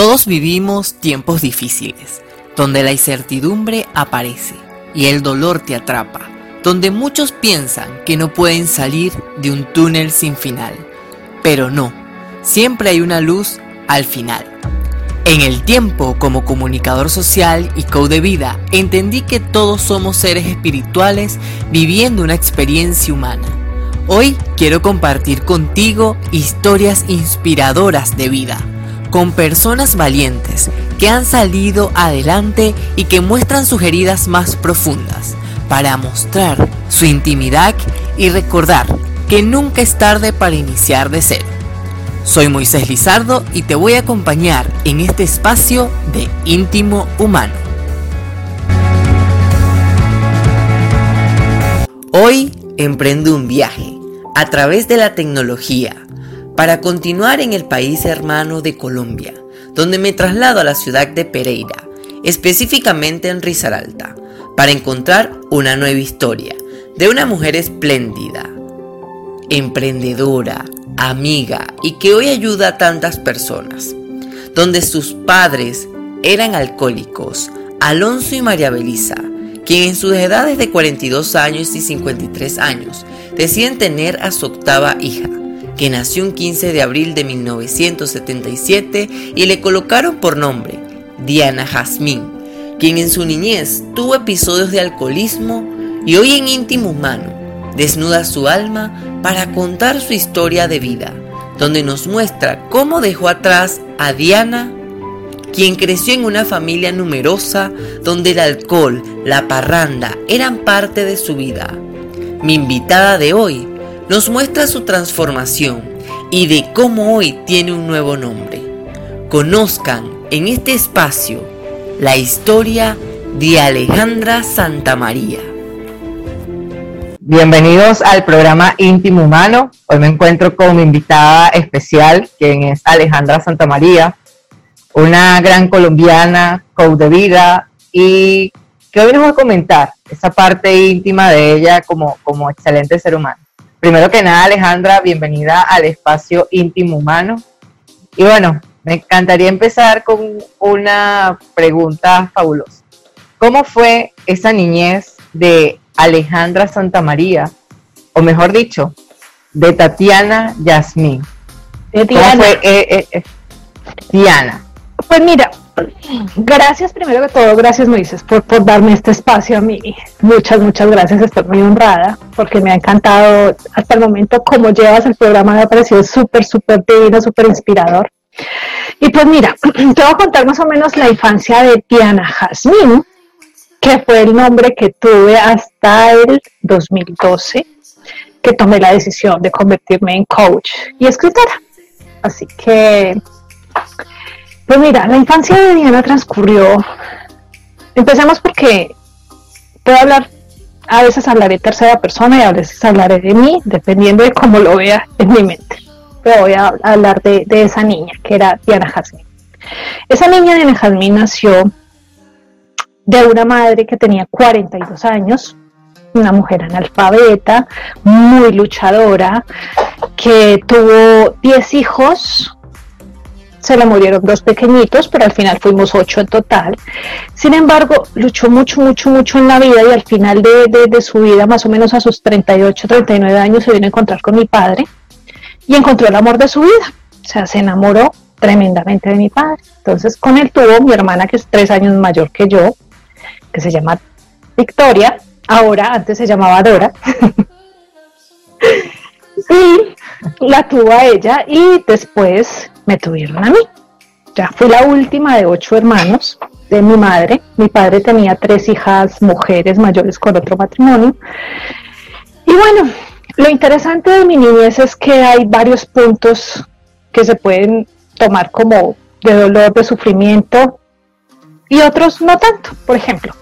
Todos vivimos tiempos difíciles, donde la incertidumbre aparece y el dolor te atrapa, donde muchos piensan que no pueden salir de un túnel sin final. Pero no, siempre hay una luz al final. En el tiempo, como comunicador social y coach de vida, entendí que todos somos seres espirituales viviendo una experiencia humana. Hoy quiero compartir contigo historias inspiradoras de vida, con personas valientes que han salido adelante y que muestran sus heridas más profundas, para mostrar su intimidad y recordar que nunca es tarde para iniciar de cero. Soy Moisés Lizardo y te voy a acompañar en este espacio de íntimo humano. Hoy emprendo un viaje a través de la tecnología para continuar en el país hermano de Colombia, donde me traslado a la ciudad de Pereira, específicamente en Risaralda, para encontrar una nueva historia de una mujer espléndida, emprendedora, amiga y que hoy ayuda a tantas personas. Donde sus padres eran alcohólicos, Alonso y María Belisa, quien en sus edades de 42 años y 53 años deciden tener a su octava hija, que nació un 15 de abril de 1977 y le colocaron por nombre Diana Jazmín, quien en su niñez tuvo episodios de alcoholismo y hoy en íntimo humano desnuda su alma para contar su historia de vida, donde nos muestra cómo dejó atrás a Diana, quien creció en una familia numerosa donde el alcohol, la parranda eran parte de su vida. Mi invitada de hoy nos muestra su transformación y de cómo hoy tiene un nuevo nombre. Conozcan en este espacio la historia de Alejandra Santamaría. Bienvenidos al programa Íntimo Humano. Hoy me encuentro con mi invitada especial, quien es Alejandra Santamaría, una gran colombiana, coach de vida, y que hoy nos va a comentar esa parte íntima de ella como, como excelente ser humano. Primero que nada, Alejandra, bienvenida al espacio Íntimo Humano. Y bueno, me encantaría empezar con una pregunta fabulosa. ¿Cómo fue esa niñez de Alejandra Santamaría, o mejor dicho, de Tatiana Yasmín. De. Fue, eh, eh, eh, Pues mira, gracias primero que todo, gracias Moisés por, por darme este espacio a mí. Muchas, muchas gracias, estoy muy honrada porque me ha encantado hasta el momento cómo llevas el programa, me ha parecido súper, súper divino, súper inspirador. Y pues mira, te voy a contar más o menos la infancia de Diana Jazmín, que fue el nombre que tuve hasta el 2012, que tomé la decisión de convertirme en coach y escritora. Así que, pues mira, la infancia de Diana transcurrió. Empecemos porque puedo hablar, a veces hablaré tercera persona y a veces hablaré de mí, dependiendo de cómo lo vea en mi mente. Pero voy a hablar de, esa niña, que era Diana Jazmín. Esa niña Diana Jazmín nació de una madre que tenía 42 años, una mujer analfabeta, muy luchadora, que tuvo 10 hijos, se le murieron dos pequeñitos, pero al final fuimos ocho en total. Sin embargo, luchó mucho, mucho, mucho en la vida y al final de, de, su vida, más o menos a sus 38, 39 años, se vino a encontrar con mi padre y encontró el amor de su vida. O sea, se enamoró tremendamente de mi padre. Entonces, con él tuvo mi hermana, que es tres años mayor que yo, que se llama Victoria, ahora antes se llamaba Dora. y la tuvo a ella y después me tuvieron a mí. Ya fui la última de ocho hermanos de mi madre. Mi padre tenía tres hijas mujeres mayores con otro matrimonio. Y bueno, lo interesante de mi niñez es que hay varios puntos que se pueden tomar como de dolor, de sufrimiento, y otros no tanto. Por ejemplo,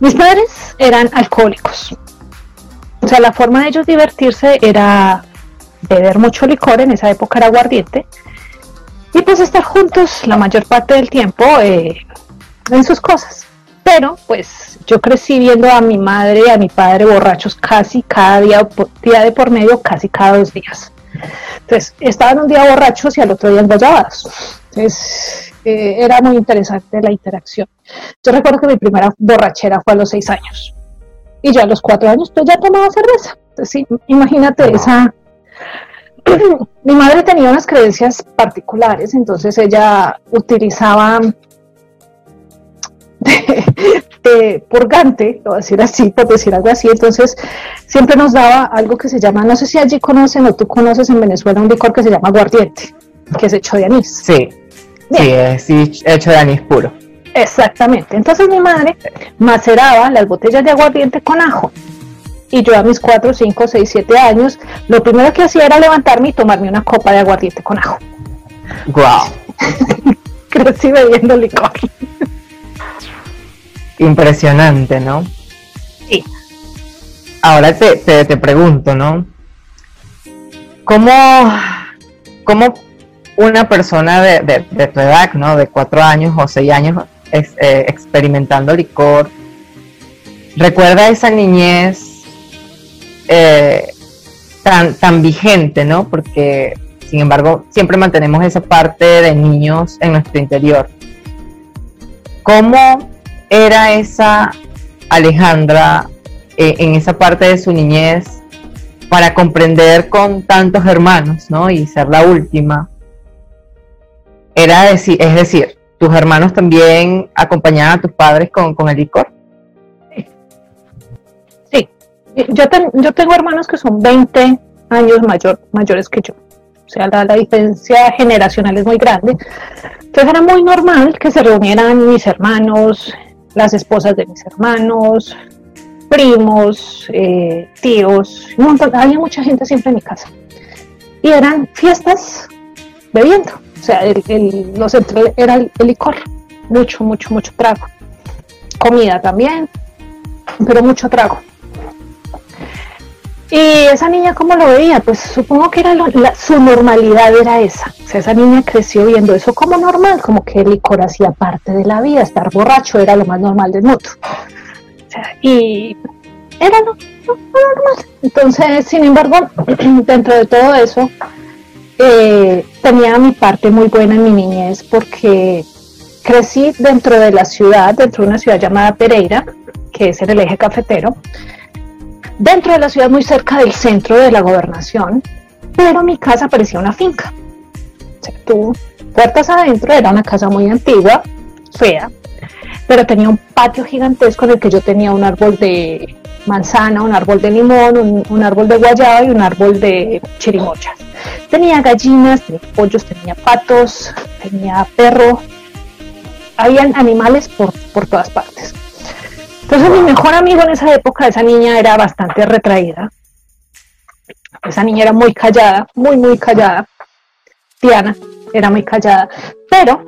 mis padres eran alcohólicos. O sea, la forma de ellos divertirse era beber mucho licor, en esa época era aguardiente, y pues estar juntos la mayor parte del tiempo eh, en sus cosas. Pero pues yo crecí viendo a mi madre y a mi padre borrachos casi cada día, día de por medio, casi cada dos días. Entonces, estaban un día borrachos y al otro día enguayabados. Entonces, eh, era muy interesante la interacción. Yo recuerdo que mi primera borrachera fue a los seis años. Y yo a los cuatro años pues ya tomaba cerveza. Entonces, sí, imagínate esa... mi madre tenía unas creencias particulares, entonces ella utilizaba de, purgante, lo voy a decir así, por decir algo así, entonces siempre nos daba algo que se llama, no sé si allí conocen o tú conoces en Venezuela un licor que se llama aguardiente, que es hecho de anís. Sí, sí, es hecho de anís puro. Exactamente, entonces mi madre maceraba las botellas de aguardiente con ajo. Y yo a mis 4, 5, 6, 7 años, lo primero que hacía era levantarme y tomarme una copa de aguardiente con ajo. ¡Wow! Crecí bebiendo licor. Impresionante, ¿no? Sí. Ahora te, te, pregunto, ¿no? ¿Cómo, cómo una persona de, de, tu edad, ¿no? De cuatro años o seis años eh, experimentando licor, recuerda esa niñez eh, tan, tan vigente, ¿no? Porque, sin embargo, siempre mantenemos esa parte de niños en nuestro interior. ¿Cómo era esa Alejandra eh, en esa parte de su niñez para comprender con tantos hermanos, ¿no? Y ser la última. Era decir, es decir, tus hermanos también acompañaban a tus padres con, el licor. Yo, tengo hermanos que son 20 años mayor, mayores que yo. O sea, la, la, diferencia generacional es muy grande. Entonces era muy normal que se reunieran mis hermanos, las esposas de mis hermanos, primos, eh, tíos, había mucha gente siempre en mi casa. Y eran fiestas bebiendo, o sea, el, los era el, licor, mucho, mucho, mucho trago. Comida también, pero mucho trago. Y esa niña, ¿cómo lo veía? Pues supongo que era su normalidad era esa. O sea, esa niña creció viendo eso como normal, como que el licor hacía parte de la vida, estar borracho era lo más normal del mundo. O sea, y era lo, normal. Entonces, sin embargo, dentro de todo eso, eh, tenía mi parte muy buena en mi niñez porque crecí dentro de la ciudad, dentro de una ciudad llamada Pereira, que es en el eje cafetero dentro de la ciudad, muy cerca del centro de la gobernación, pero mi casa parecía una finca. O tú, puertas adentro, era una casa muy antigua, fea, pero tenía un patio gigantesco en el que yo tenía un árbol de manzana, un árbol de limón, un, árbol de guayaba y un árbol de chirimochas. Tenía gallinas, tenía pollos, tenía patos, tenía perro. Habían animales por, por todas partes. Entonces mi mejor amigo en esa época, esa niña era bastante retraída. Esa niña era muy callada, muy, muy callada. Diana era muy callada. Pero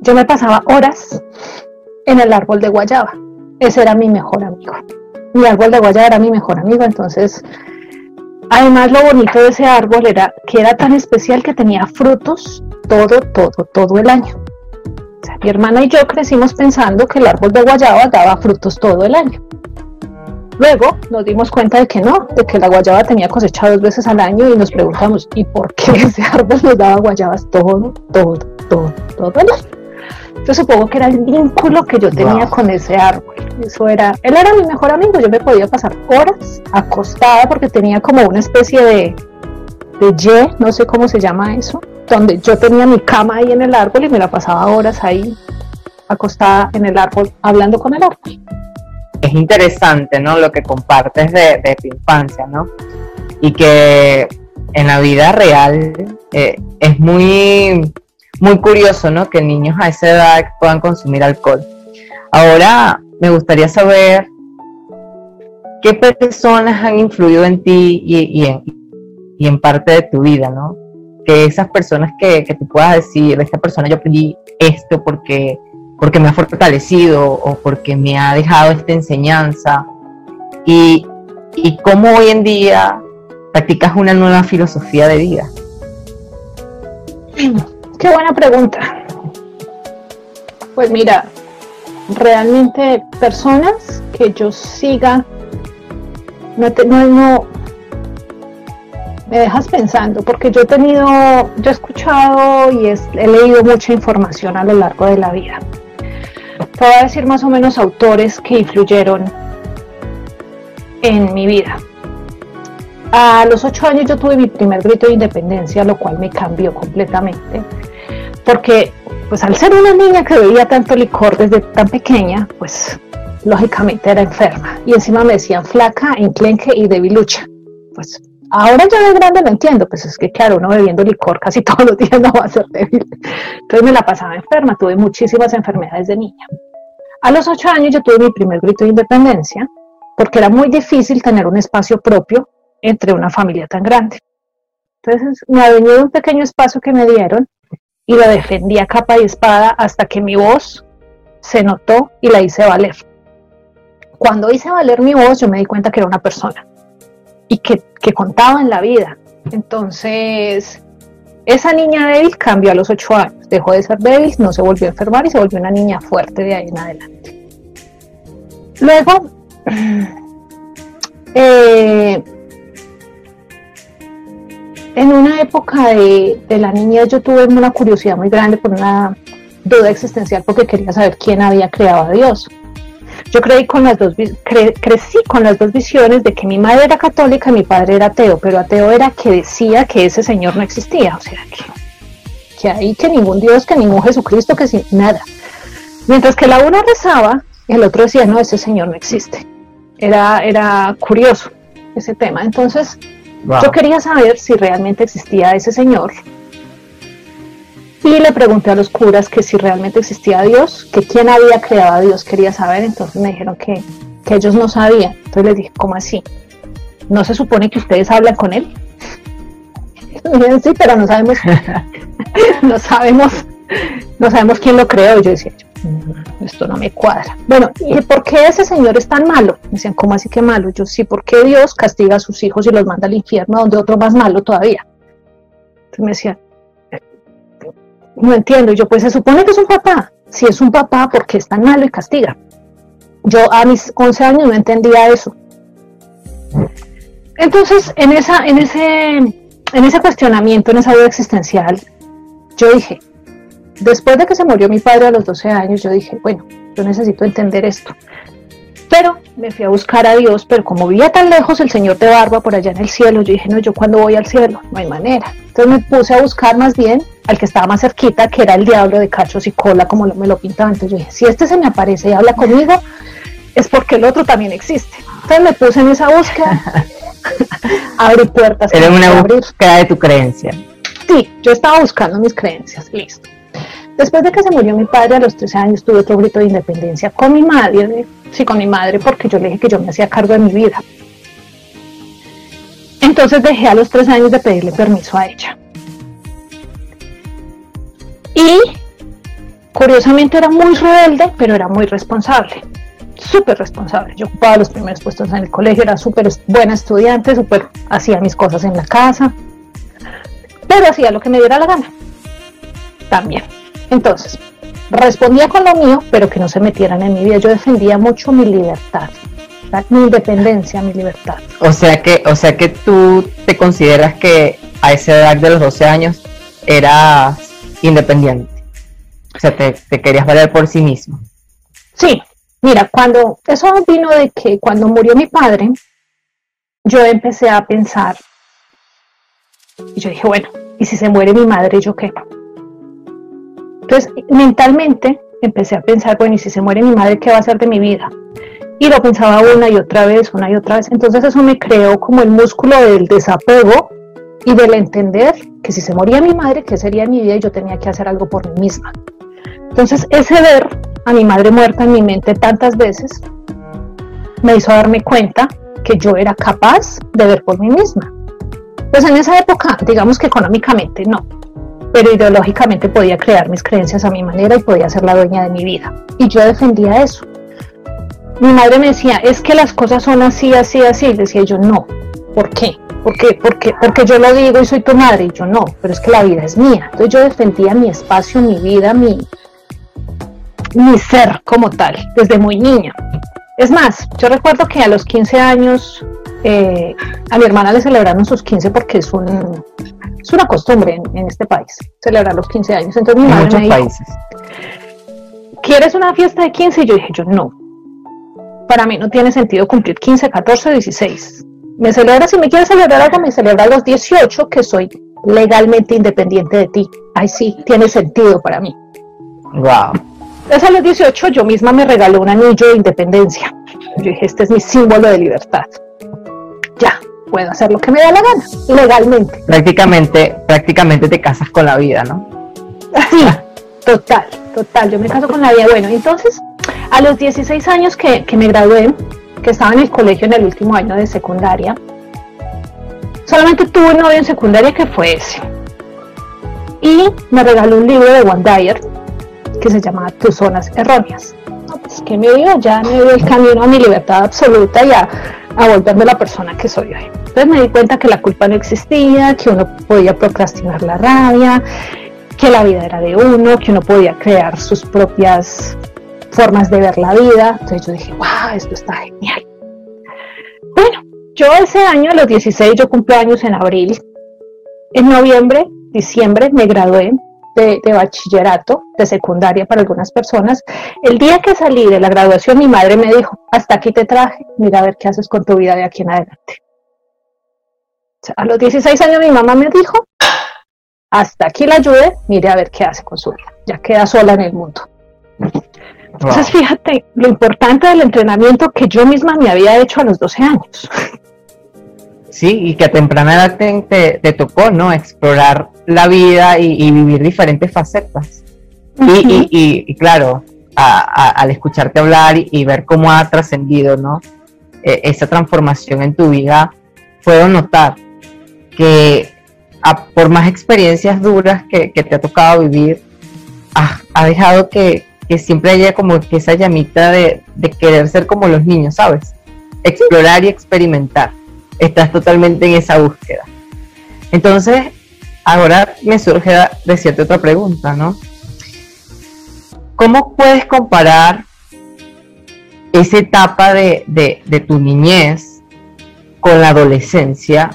yo me pasaba horas en el árbol de guayaba. Ese era mi mejor amigo. Mi árbol de guayaba era mi mejor amigo, entonces Además, lo bonito de ese árbol era que era tan especial que tenía frutos todo, todo, todo el año mi hermana y yo crecimos pensando que el árbol de guayaba daba frutos todo el año. Luego nos dimos cuenta de que no, de que la guayaba tenía cosecha dos veces al año y nos preguntamos, ¿y por qué ese árbol nos daba guayabas todo, todo, todo, todo el año? Yo supongo que era el vínculo que yo tenía con ese árbol. Eso era, él era mi mejor amigo, yo me podía pasar horas acostada porque tenía como una especie de, de Y, no sé cómo se llama eso, donde yo tenía mi cama ahí en el árbol y me la pasaba horas ahí acostada en el árbol hablando con el árbol. Es interesante, ¿no? Lo que compartes de, tu infancia, ¿no? Y que en la vida real eh, es muy, muy curioso, ¿no? Que niños a esa edad puedan consumir alcohol. Ahora me gustaría saber qué personas han influido en ti y, en, y en parte de tu vida, ¿no? Que esas personas que, que tú puedas decir, de esta persona yo aprendí esto porque, porque me ha fortalecido o porque me ha dejado esta enseñanza y, y cómo hoy en día practicas una nueva filosofía de vida. Qué buena pregunta. Pues mira, realmente personas que yo siga, no, no, me dejas pensando, porque yo he tenido, yo he escuchado y he leído mucha información a lo largo de la vida. Puedo decir más o menos autores que influyeron en mi vida. A los ocho años yo tuve mi primer grito de independencia, lo cual me cambió completamente, porque pues al ser una niña que bebía tanto licor desde tan pequeña, pues lógicamente era enferma y encima me decían flaca, enclenque y debilucha. Pues ahora ya de grande lo entiendo, pues es que claro, uno bebiendo licor casi todos los días no va a ser débil. Entonces me la pasaba enferma, tuve muchísimas enfermedades de niña. A los ocho años yo tuve mi primer grito de independencia porque era muy difícil tener un espacio propio entre una familia tan grande. Entonces me adueñé de un pequeño espacio que me dieron y lo defendí a capa y espada hasta que mi voz se notó y la hice valer. Cuando hice valer mi voz, yo me di cuenta que era una persona y que, contaba en la vida. Entonces, esa niña débil cambió a los ocho años, dejó de ser débil, no se volvió a enfermar y se volvió una niña fuerte de ahí en adelante. Luego, eh, en una época de, de, la niñez yo tuve una curiosidad muy grande por una duda existencial porque quería saber quién había creado a Dios. Yo creí con las dos, crecí con las dos visiones de que mi madre era católica y mi padre era ateo, pero ateo era que decía que ese Señor no existía, o sea, que, que ahí que ningún Dios, que ningún Jesucristo, que sin nada. Mientras que la una rezaba, el otro decía, no, ese Señor no existe. Era, era curioso ese tema. Entonces, yo quería saber si realmente existía ese Señor y le pregunté a los curas que si realmente existía Dios, que quién había creado a Dios, quería saber, entonces me dijeron que, ellos no sabían. Entonces les dije, ¿cómo así? ¿No se supone que ustedes hablan con él? sí, pero no sabemos, no sabemos, no sabemos quién lo creó. Yo decía, mm, esto no me cuadra. Bueno, ¿y por qué ese señor es tan malo? Me decían, ¿cómo así que malo? Yo sí, ¿por qué Dios castiga a sus hijos y los manda al infierno donde otro más malo todavía? Entonces me decían, no entiendo. Yo, pues se supone que es un papá. Si es un papá, ¿por qué es tan malo y castiga? Yo a mis 11 años no entendía eso. Entonces, en, esa, en, ese, en ese cuestionamiento, en esa duda existencial, yo dije, después de que se murió mi padre a los 12 años, yo dije, bueno, yo necesito entender esto. Pero me fui a buscar a Dios, pero como vivía tan lejos el Señor de Barba por allá en el cielo, yo dije, no, yo cuando voy al cielo, no hay manera. Entonces me puse a buscar más bien al que estaba más cerquita, que era el diablo de cachos y cola, como me lo pintaban. Entonces yo dije, si este se me aparece y habla conmigo, es porque el otro también existe. Entonces me puse en esa búsqueda, abrí puertas. Era una búsqueda de tu creencia. Sí, yo estaba buscando mis creencias, listo. Después de que se murió mi padre a los 13 años, tuve otro grito de independencia con mi madre, sí, con mi madre, porque yo le dije que yo me hacía cargo de mi vida. Entonces dejé a los 13 años de pedirle permiso a ella. Y curiosamente era muy rebelde, pero era muy responsable, súper responsable. Yo ocupaba los primeros puestos en el colegio, era súper buena estudiante, súper hacía mis cosas en la casa, pero hacía lo que me diera la gana. También. Entonces, respondía con lo mío, pero que no se metieran en mi vida. Yo defendía mucho mi libertad, mi independencia, mi libertad. O sea que, o sea que tú te consideras que a esa edad de los 12 años eras independiente. O sea, te, te querías valer por sí mismo. Sí, mira, cuando eso vino de que cuando murió mi padre, yo empecé a pensar y yo dije, bueno, ¿y si se muere mi madre, yo qué? Entonces, mentalmente empecé a pensar, bueno, ¿y si se muere mi madre, qué va a hacer de mi vida? Y lo pensaba una y otra vez, una y otra vez. Entonces eso me creó como el músculo del desapego y del entender que si se moría mi madre, ¿qué sería mi vida? Y yo tenía que hacer algo por mí misma. Entonces ese ver a mi madre muerta en mi mente tantas veces me hizo darme cuenta que yo era capaz de ver por mí misma. Pues en esa época, digamos que económicamente no, pero ideológicamente podía crear mis creencias a mi manera y podía ser la dueña de mi vida. Y yo defendía eso. Mi madre me decía, es que las cosas son así, así, así. Y decía yo, no. ¿Por qué? ¿Por qué? Porque, porque yo lo digo y soy tu madre. Y yo, no, pero es que la vida es mía. Entonces yo defendía mi espacio, mi vida, mi, mi ser como tal, desde muy niña. Es más, yo recuerdo que a los 15 años eh, a mi hermana le celebraron sus 15 porque es, un, es una costumbre en, este país, celebrar los 15 años. Entonces mi madre me dijo, países. ¿quieres una fiesta de 15? Y yo dije, yo no. Para mí no tiene sentido cumplir 15, 14, 16. Me celebra, si me quieres celebrar algo, me celebra a los 18, que soy legalmente independiente de ti. Ay, sí, tiene sentido para mí. Wow. Entonces a los 18 yo misma me regalé un anillo de independencia. Yo dije, este es mi símbolo de libertad. Ya, puedo hacer lo que me da la gana, legalmente. Prácticamente, prácticamente te casas con la vida, ¿no? Sí, total, total. Yo me caso con la vida. Bueno, entonces, a los 16 años que, que me gradué, que estaba en el colegio en el último año de secundaria, solamente tuve un novio en secundaria que fue ese. Y me regaló un libro de One Dyer que se llama Tus zonas erróneas. pues que me dio, ya me dio el camino a mi libertad absoluta y a, volverme la persona que soy hoy. Entonces me di cuenta que la culpa no existía, que uno podía procrastinar la rabia, que la vida era de uno, que uno podía crear sus propias formas de ver la vida. Entonces yo dije, wow, esto está genial. Bueno, yo ese año, a los 16, yo cumplo años en abril. En noviembre, diciembre, me gradué de, bachillerato, de secundaria para algunas personas. El día que salí de la graduación, mi madre me dijo, hasta aquí te traje, mira a ver qué haces con tu vida de aquí en adelante. a los 16 años mi mamá me dijo, hasta aquí la ayude, mire a ver qué hace con su vida, ya queda sola en el mundo. Entonces, fíjate lo importante del entrenamiento que yo misma me había hecho a los 12 años. Sí, y que a temprana edad te, te, tocó, ¿no? Explorar la vida y, vivir diferentes facetas. y, claro, al escucharte hablar y, ver cómo ha trascendido, ¿no? E, esa transformación en tu vida, puedo notar que por más experiencias duras que, te ha tocado vivir, ha, dejado que, siempre haya como que esa llamita de, de querer ser como los niños, ¿sabes? Explorar y experimentar estás totalmente en esa búsqueda. Entonces, ahora me surge decirte otra pregunta, ¿no? ¿Cómo puedes comparar esa etapa de, de, tu niñez con la adolescencia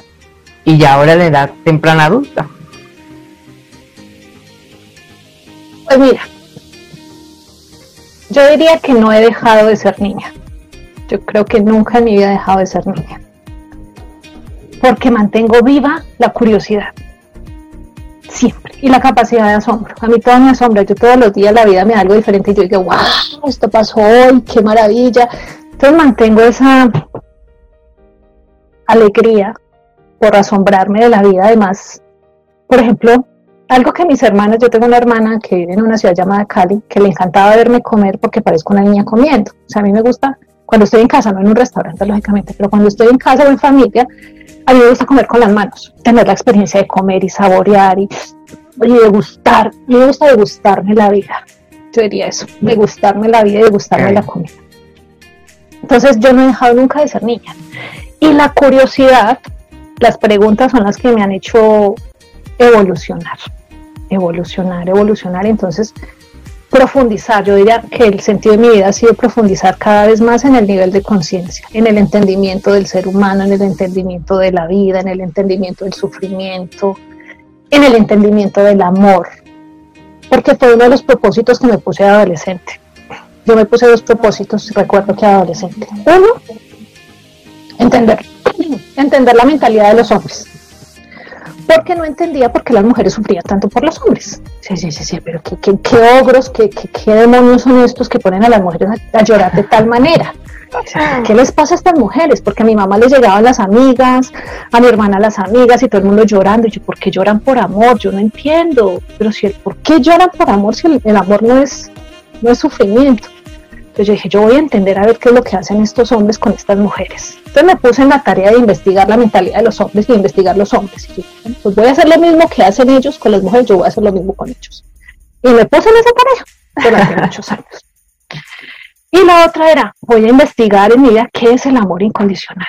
y ya ahora la edad temprana adulta? Pues mira, yo diría que no he dejado de ser niña. Yo creo que nunca en mi vida he dejado de ser niña porque mantengo viva la curiosidad. Siempre. Y la capacidad de asombro. A mí todo me asombra. Yo todos los días la vida me da algo diferente y yo digo, wow, esto pasó hoy, qué maravilla. Entonces mantengo esa alegría por asombrarme de la vida. Además, por ejemplo, algo que mis hermanas, yo tengo una hermana que vive en una ciudad llamada Cali, que le encantaba verme comer porque parezco una niña comiendo. O sea, a mí me gusta, cuando estoy en casa, no en un restaurante, lógicamente, pero cuando estoy en casa o en familia, a mí me gusta comer con las manos, tener la experiencia de comer y saborear y, degustar. A mí me gusta degustarme la vida. Yo diría eso, degustarme la vida y degustarme la comida. Entonces yo no he dejado nunca de ser niña. Y la curiosidad, las preguntas son las que me han hecho evolucionar, evolucionar, evolucionar. Entonces profundizar. Yo diría que el sentido de mi vida ha sido profundizar cada vez más en el nivel de conciencia, en el entendimiento del ser humano, en el entendimiento de la vida, en el entendimiento del sufrimiento, en el entendimiento del amor. Porque fue uno de los propósitos que me puse adolescente. Yo me puse dos propósitos, recuerdo que adolescente. Uno, entender, entender la mentalidad de los hombres porque no entendía por qué las mujeres sufrían tanto por los hombres. Sí, sí, sí, sí, pero qué, qué, ogros, qué, qué, demonios son estos que ponen a las mujeres a, llorar de tal manera. ¿Qué les pasa a estas mujeres? Porque a mi mamá les llegaban las amigas, a mi hermana las amigas y todo el mundo llorando. Y yo, ¿por qué lloran por amor? Yo no entiendo. Pero si el, ¿por qué lloran por amor si el, amor no es, no es sufrimiento? Entonces yo dije, yo voy a entender a ver qué es lo que hacen estos hombres con estas mujeres. Entonces me puse en la tarea de investigar la mentalidad de los hombres y investigar los hombres. Y pues voy a hacer lo mismo que hacen ellos con las mujeres, yo voy a hacer lo mismo con ellos. Y me puse en esa tarea durante muchos años. Y la otra era, voy a investigar en mi vida qué es el amor incondicional.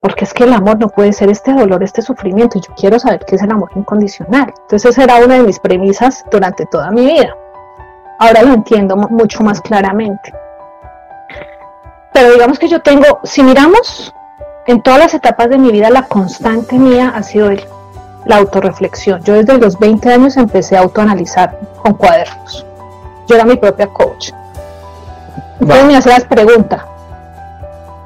Porque es que el amor no puede ser este dolor, este sufrimiento. Y yo quiero saber qué es el amor incondicional. Entonces esa era una de mis premisas durante toda mi vida. Ahora lo entiendo mucho más claramente. Pero digamos que yo tengo, si miramos en todas las etapas de mi vida, la constante mía ha sido el, la autorreflexión. Yo desde los 20 años empecé a autoanalizar con cuadernos. Yo era mi propia coach. Entonces me hacías pregunta,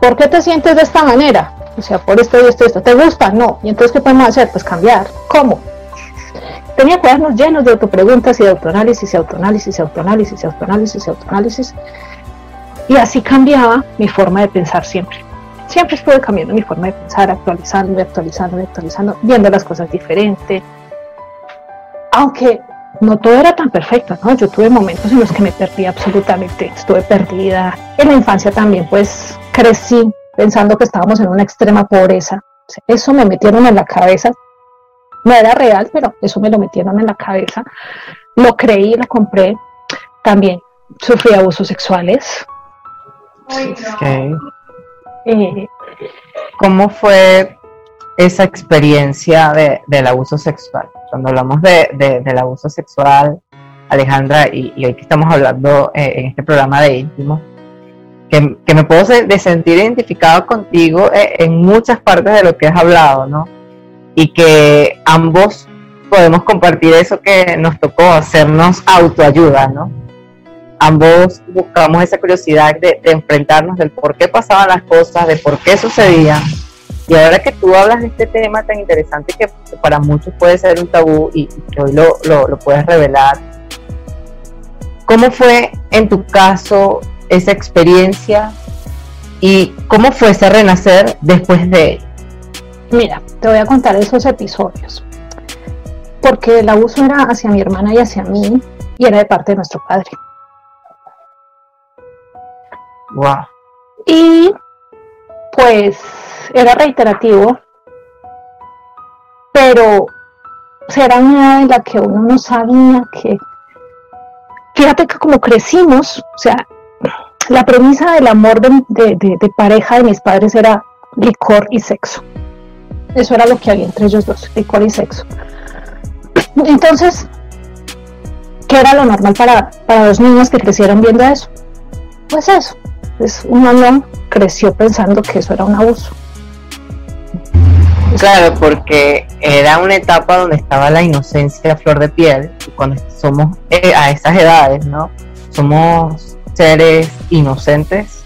¿por qué te sientes de esta manera? O sea, por esto y esto y esto. ¿Te gusta? No. ¿Y entonces qué podemos hacer? Pues cambiar. ¿Cómo? Tenía cuadernos llenos de autopreguntas y de autoanálisis y autoanálisis y autoanálisis y autoanálisis y autoanálisis. Y así cambiaba mi forma de pensar siempre. Siempre estuve cambiando mi forma de pensar, actualizando, actualizando, actualizando, viendo las cosas diferente. Aunque no todo era tan perfecto, ¿no? Yo tuve momentos en los que me perdí absolutamente, estuve perdida. En la infancia también, pues crecí pensando que estábamos en una extrema pobreza. Eso me metieron en la cabeza. No era real, pero eso me lo metieron en la cabeza. Lo creí, lo compré. También sufrí abusos sexuales, eh, ¿Cómo fue esa experiencia del abuso sexual? Cuando hablamos del abuso sexual, Alejandra, y, hoy que estamos hablando eh, en este programa de íntimo, que, me puedo de sentir identificado contigo eh, en muchas partes de lo que has hablado, ¿no? Y que ambos podemos compartir eso que nos tocó hacernos autoayuda, ¿no? Ambos buscamos esa curiosidad de, enfrentarnos del por qué pasaban las cosas, de por qué sucedían. Y ahora que tú hablas de este tema tan interesante que, para muchos puede ser un tabú y, que hoy lo, lo, puedes revelar, ¿cómo fue en tu caso esa experiencia y cómo fue ese renacer después de él? Mira, te voy a contar esos episodios. Porque el abuso era hacia mi hermana y hacia mí y era de parte de nuestro padre. Y pues era reiterativo, pero era una edad en la que uno no sabía que, fíjate que como crecimos, o sea, la premisa del amor de, pareja de mis padres era licor y sexo. Eso era lo que había entre ellos dos, licor y sexo. Entonces, ¿qué era lo normal para, para dos niños que crecieron viendo eso? Pues eso, pues uno creció pensando que eso era un abuso. Claro, porque era una etapa donde estaba la inocencia a flor de piel, y cuando somos eh, a esas edades, ¿no? Somos seres inocentes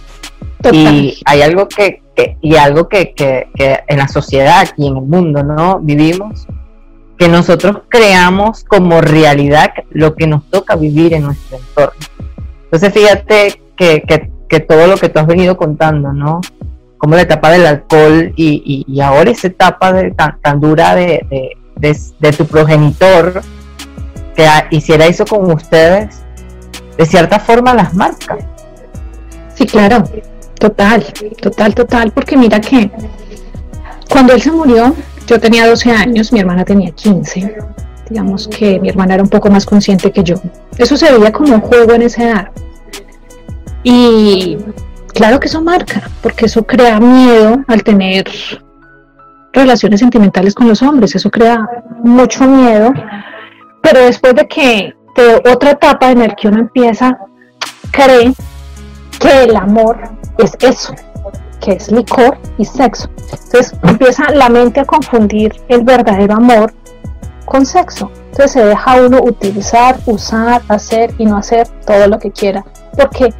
y hay algo que, y algo que, que, en la sociedad y en el mundo, ¿no? Vivimos que nosotros creamos como realidad lo que nos toca vivir en nuestro entorno. Entonces fíjate que, que que todo lo que tú has venido contando, ¿no? Como la etapa del alcohol y, ahora esa etapa de, tan, dura de, tu progenitor que hiciera eso con ustedes, de cierta forma las marca. Sí, claro, total, total, total, porque mira que cuando él se murió, yo tenía 12 años, mi hermana tenía 15. Digamos que mi hermana era un poco más consciente que yo. Eso se veía como un juego en esa edad. Y claro que eso marca, porque eso crea miedo al tener relaciones sentimentales con los hombres, eso crea mucho miedo, pero después de que de otra etapa en la que uno empieza, cree que el amor es eso, que es licor y sexo. Entonces empieza la mente a confundir el verdadero amor con sexo. Entonces se deja uno utilizar, usar, hacer y no hacer todo lo que quiera, porque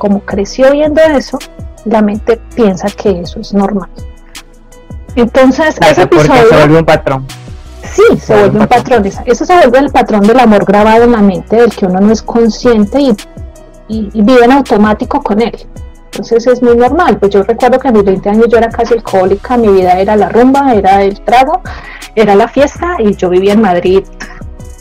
como creció viendo eso, la mente piensa que eso es normal. Entonces, ese episodio, se vuelve un patrón. Sí, se, vuelve un patrón. Eso se vuelve el patrón del amor grabado en la mente, del que uno no es consciente y, vive en automático con él. Entonces es muy normal. Pues yo recuerdo que a mis 20 años yo era casi alcohólica, mi vida era la rumba, era el trago, era la fiesta y yo vivía en Madrid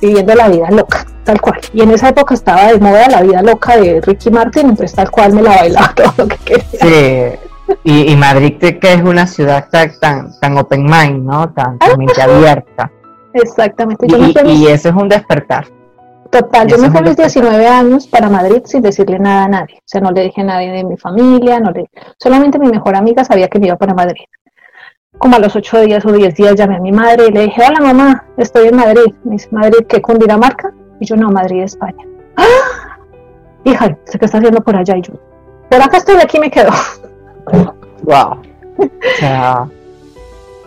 viviendo la vida loca, tal cual. Y en esa época estaba de moda la vida loca de Ricky Martin, entonces tal cual me la bailaba todo lo que quería. Sí. Y, Madrid que es una ciudad tan, tan, open mind, ¿no? Tan, mente abierta. Exactamente. y, eso es un despertar. Total, yo me fui a mis 19 años para Madrid sin decirle nada a nadie. O sea, no le dije a nadie de mi familia, no le... solamente mi mejor amiga sabía que me iba para Madrid como a los ocho días o diez días llamé a mi madre y le dije, hola mamá, estoy en Madrid. Me dice, ¿Madrid qué? ¿Cundinamarca? Y yo, no, Madrid, España. ¡Ah! Hija, sé qué está haciendo por allá. Y yo, por acá estoy, aquí me quedo. Wow. O sea,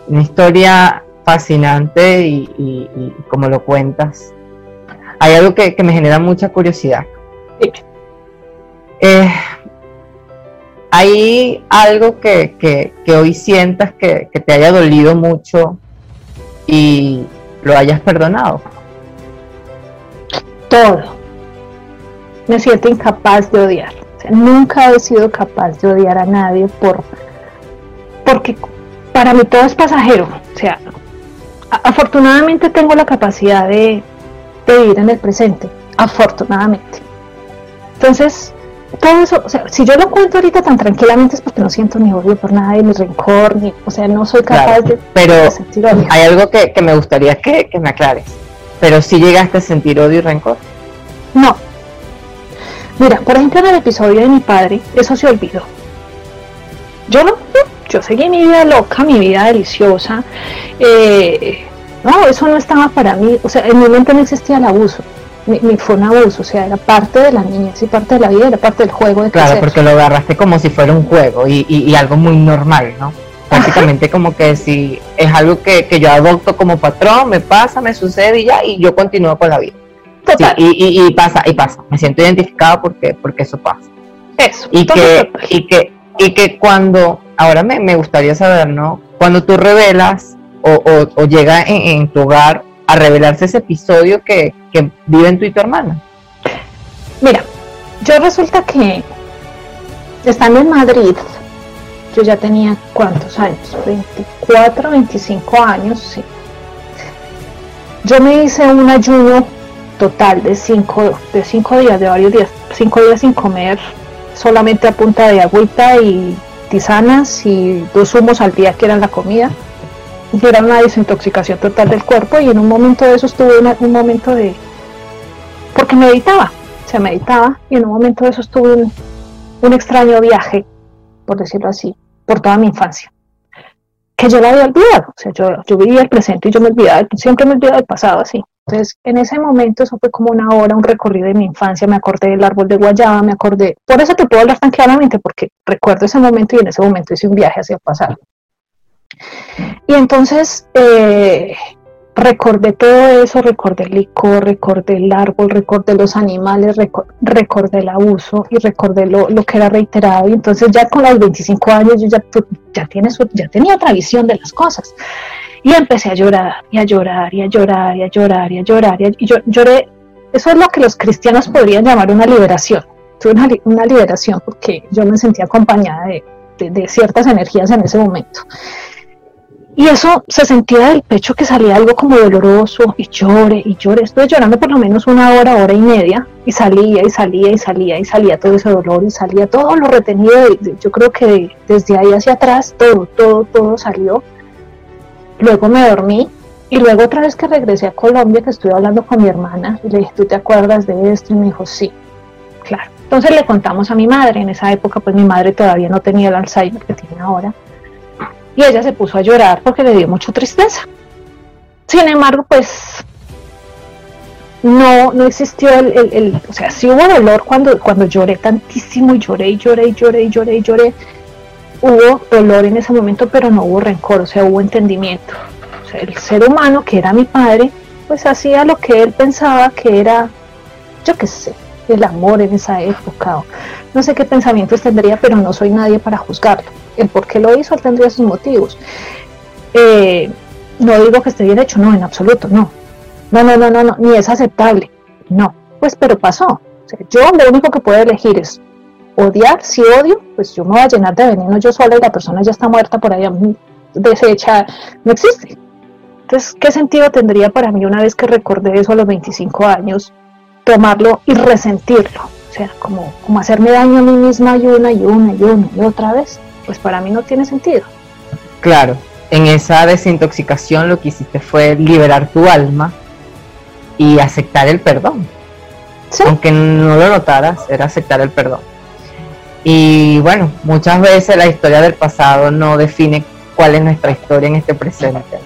una historia fascinante y, como lo cuentas, hay algo que, me genera mucha curiosidad. Eh, ¿Hay algo que, hoy sientas que, te haya dolido mucho y lo hayas perdonado? Todo. Me siento incapaz de odiar. nunca he sido capaz de odiar a nadie por porque para mí todo es pasajero. O sea, afortunadamente tengo la capacidad de, de vivir en el presente. Afortunadamente. Entonces, todo eso, o sea, si yo lo cuento ahorita tan tranquilamente es porque no siento ni odio por nadie, ni rencor, ni, o sea, no soy capaz de, pero sentir odio. Hay algo que, me gustaría que, me aclares. Pero si llegaste a sentir odio y rencor. No. Mira, por ejemplo, en el episodio de mi padre, eso se olvidó. Yo no, yo seguí mi vida loca, mi vida deliciosa. Eh, no, eso no estaba para mí. O sea, en mi mente no existía el abuso mi, fue un abuso, o sea, era parte de la niñez y parte de la vida, era parte del juego de Claro, porque lo agarraste como si fuera un juego y, y, algo muy normal, ¿no? Prácticamente como que si es algo que, que, yo adopto como patrón, me pasa, me sucede y ya, y yo continúo con la vida. Total. y, y, pasa, y pasa. Me siento identificada porque, porque eso pasa. Eso. Y que, y que, y que cuando, ahora me, me gustaría saber, ¿no? Cuando tú revelas o, o, o llega en, en tu hogar a revelarse ese episodio que, que vive en tu y tu hermana? Mira, yo resulta que estando en Madrid, yo ya tenía cuántos años, 24, 25 años, sí. Yo me hice un ayuno total de cinco, de cinco días, de varios días, cinco días sin comer, solamente a punta de agüita y tisanas y dos humos al día que eran la comida. Era una desintoxicación total del cuerpo y en un momento de eso estuve en un momento de... porque meditaba, se meditaba y en un momento de eso estuve un extraño viaje, por decirlo así, por toda mi infancia, que yo la había olvidado, o sea, yo, yo vivía el presente y yo me olvidaba, siempre me olvidaba del pasado así. Entonces, en ese momento, eso fue como una hora, un recorrido de mi infancia, me acordé del árbol de guayaba, me acordé, por eso te puedo hablar tan claramente, porque recuerdo ese momento y en ese momento hice un viaje hacia el pasado. Y entonces eh, recordé todo eso, recordé el licor, recordé el árbol, recordé los animales, recordé el abuso y recordé lo, que era reiterado. Y entonces ya con los 25 años yo ya, ya, ya tenía otra visión de las cosas. Y empecé a llorar y a llorar y a llorar y a llorar y a llorar. Y, yo lloré. Eso es lo que los cristianos podrían llamar una liberación. Tuve una, liberación porque yo me sentía acompañada de ciertas energías en ese momento. Y eso se sentía del pecho que salía algo como doloroso y llore y llore. Estuve llorando por lo menos una hora, hora y media y salía y salía y salía y salía todo ese dolor y salía todo lo retenido. yo creo que desde ahí hacia atrás todo, todo, todo salió. Luego me dormí y luego otra vez que regresé a Colombia que estuve hablando con mi hermana y le dije, ¿tú te acuerdas de esto? Y me dijo, sí, claro. Entonces le contamos a mi madre. En esa época pues mi madre todavía no tenía el Alzheimer que tiene ahora y ella se puso a llorar porque le dio mucha tristeza. Sin embargo, pues no, no existió el, o sea, sí hubo dolor cuando, cuando lloré tantísimo y lloré y lloré y lloré y lloré y lloré. Hubo dolor en ese momento, pero no hubo rencor, o sea, hubo entendimiento. O sea, el ser humano, que era mi padre, pues hacía lo que él pensaba que era, yo qué sé, el amor en esa época. no sé qué pensamientos tendría, pero no soy nadie para juzgarlo el por qué lo hizo, tendría sus motivos. Eh, no digo que esté bien hecho, no, en absoluto, no. No, no, no, no, no, ni es aceptable, no. Pues, pero pasó. yo lo único que puedo elegir es odiar, si odio, pues yo me voy a llenar de veneno yo sola y la persona ya está muerta por allá, deshecha, no existe. Entonces, ¿qué sentido tendría para mí una vez que recordé eso a los 25 años, tomarlo y resentirlo? O sea, como, como hacerme daño a mí misma y una y una y una y otra vez pues para mí no tiene sentido. Claro, en esa desintoxicación lo que hiciste fue liberar tu alma y aceptar el perdón. Aunque no lo notaras, era aceptar el perdón. Y bueno, muchas veces la historia del pasado no define cuál es nuestra historia en este presente.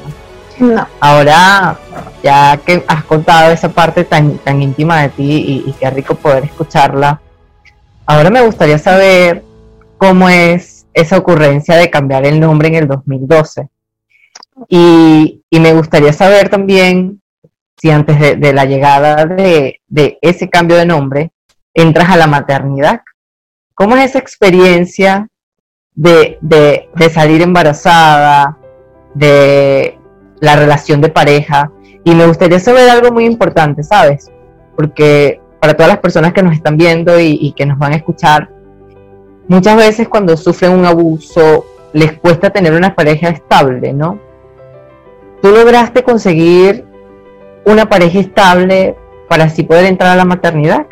¿no? Ahora, ya que has contado esa parte tan, tan íntima de ti y, y qué rico poder escucharla, ahora me gustaría saber cómo es esa ocurrencia de cambiar el nombre en el 2012. Y, me gustaría saber también si antes de, la llegada de, ese cambio de nombre entras a la maternidad. ¿Cómo es esa experiencia de salir embarazada, de la relación de pareja? Y me gustaría saber algo muy importante, ¿sabes? Porque para todas las personas que nos están viendo y, que nos van a escuchar, muchas veces cuando sufren un abuso les cuesta tener una pareja estable, ¿no? ¿Tú lograste conseguir una pareja estable para así poder entrar a la maternidad?